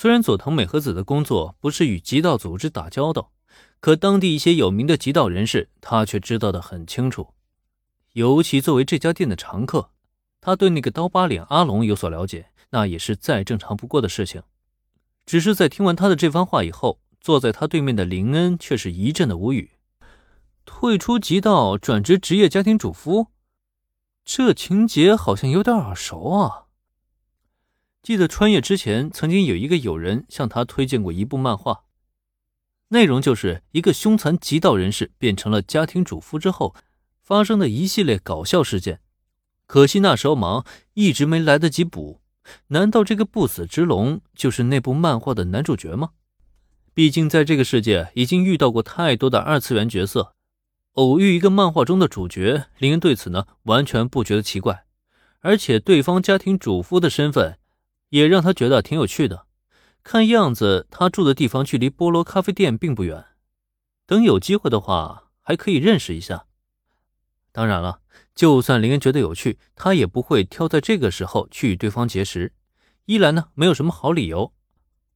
虽然佐藤美和子的工作不是与极道组织打交道，可当地一些有名的极道人士，他却知道的很清楚。尤其作为这家店的常客，他对那个刀疤脸阿龙有所了解，那也是再正常不过的事情。只是在听完他的这番话以后，坐在他对面的林恩却是一阵的无语。退出极道，转职职业家庭主妇，这情节好像有点耳熟啊。记得穿越之前，曾经有一个友人向他推荐过一部漫画，内容就是一个凶残极道人士变成了家庭主妇之后发生的一系列搞笑事件。可惜那时候忙，一直没来得及补。难道这个不死之龙就是那部漫画的男主角吗？毕竟在这个世界已经遇到过太多的二次元角色，偶遇一个漫画中的主角，林恩对此呢完全不觉得奇怪，而且对方家庭主妇的身份。也让他觉得挺有趣的。看样子他住的地方距离菠萝咖啡店并不远，等有机会的话还可以认识一下。当然了，就算林恩觉得有趣，他也不会挑在这个时候去与对方结识。一来呢，没有什么好理由；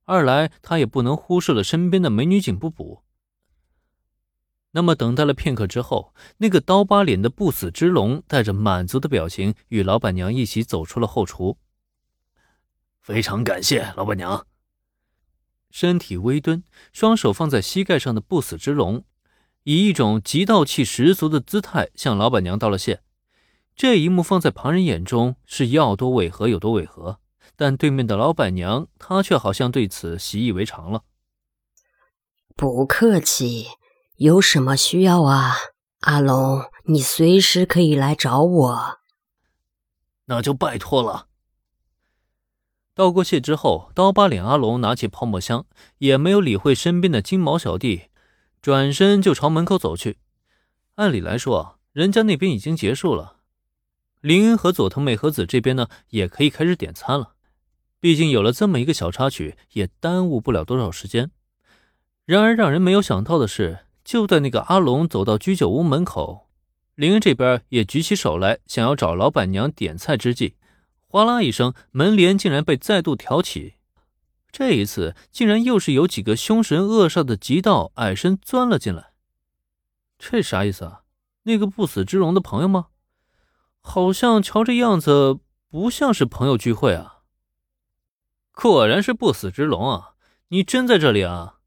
二来他也不能忽视了身边的美女警不补。那么等待了片刻之后，那个刀疤脸的不死之龙带着满足的表情，与老板娘一起走出了后厨。非常感谢老板娘。身体微蹲，双手放在膝盖上的不死之龙，以一种极道气十足的姿态向老板娘道了谢。这一幕放在旁人眼中是要多违和有多违和，但对面的老板娘她却好像对此习以为常了。不客气，有什么需要啊，阿龙，你随时可以来找我。那就拜托了。道过谢之后，刀疤脸阿龙拿起泡沫箱，也没有理会身边的金毛小弟，转身就朝门口走去。按理来说，人家那边已经结束了，林恩和佐藤美和子这边呢，也可以开始点餐了。毕竟有了这么一个小插曲，也耽误不了多少时间。然而让人没有想到的是，就在那个阿龙走到居酒屋门口，林恩这边也举起手来，想要找老板娘点菜之际。哗啦一声，门帘竟然被再度挑起。这一次，竟然又是有几个凶神恶煞的极道矮身钻了进来。这啥意思啊？那个不死之龙的朋友吗？好像瞧这样子，不像是朋友聚会啊。果然是不死之龙啊！你真在这里啊？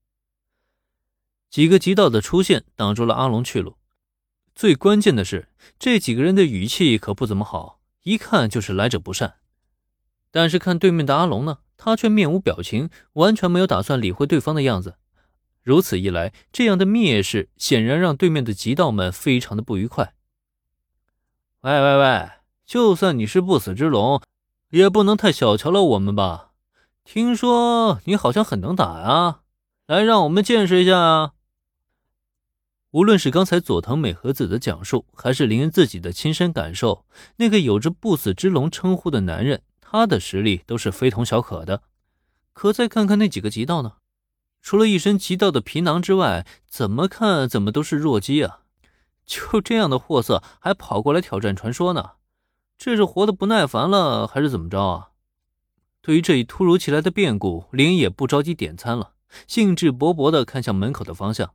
几个极道的出现挡住了阿龙去路。最关键的是，这几个人的语气可不怎么好。一看就是来者不善，但是看对面的阿龙呢，他却面无表情，完全没有打算理会对方的样子。如此一来，这样的蔑视显然让对面的极道们非常的不愉快。喂喂喂，就算你是不死之龙，也不能太小瞧了我们吧？听说你好像很能打啊，来让我们见识一下啊！无论是刚才佐藤美和子的讲述，还是林恩自己的亲身感受，那个有着不死之龙称呼的男人，他的实力都是非同小可的。可再看看那几个极道呢？除了一身极道的皮囊之外，怎么看怎么都是弱鸡啊！就这样的货色，还跑过来挑战传说呢？这是活得不耐烦了，还是怎么着啊？对于这一突如其来的变故，林也不着急点餐了，兴致勃勃地看向门口的方向。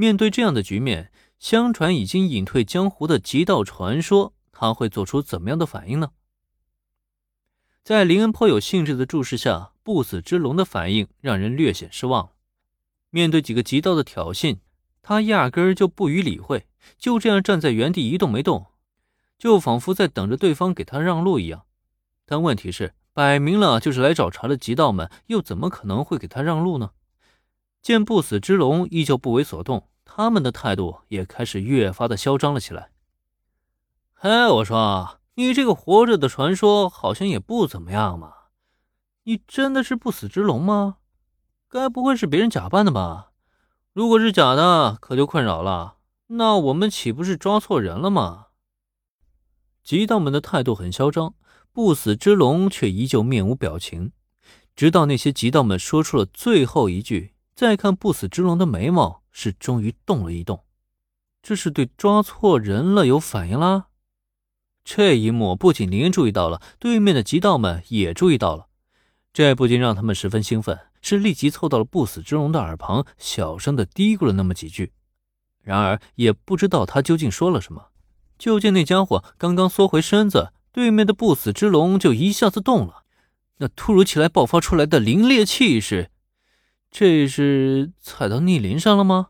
面对这样的局面，相传已经隐退江湖的极道传说，他会做出怎么样的反应呢？在林恩颇有兴致的注视下，不死之龙的反应让人略显失望。面对几个极道的挑衅，他压根就不予理会，就这样站在原地一动没动，就仿佛在等着对方给他让路一样。但问题是，摆明了就是来找茬的极道们，又怎么可能会给他让路呢？见不死之龙依旧不为所动。他们的态度也开始越发的嚣张了起来。嘿，我说，你这个活着的传说好像也不怎么样嘛。你真的是不死之龙吗？该不会是别人假扮的吧？如果是假的，可就困扰了。那我们岂不是抓错人了吗？极道们的态度很嚣张，不死之龙却依旧面无表情。直到那些极道们说出了最后一句，再看不死之龙的眉毛。是终于动了一动，这是对抓错人了有反应啦。这一幕不仅林恩注意到了，对面的极道们也注意到了。这不禁让他们十分兴奋，是立即凑到了不死之龙的耳旁，小声的嘀咕了那么几句。然而也不知道他究竟说了什么。就见那家伙刚刚缩回身子，对面的不死之龙就一下子动了。那突如其来爆发出来的凌冽气势，这是踩到逆鳞上了吗？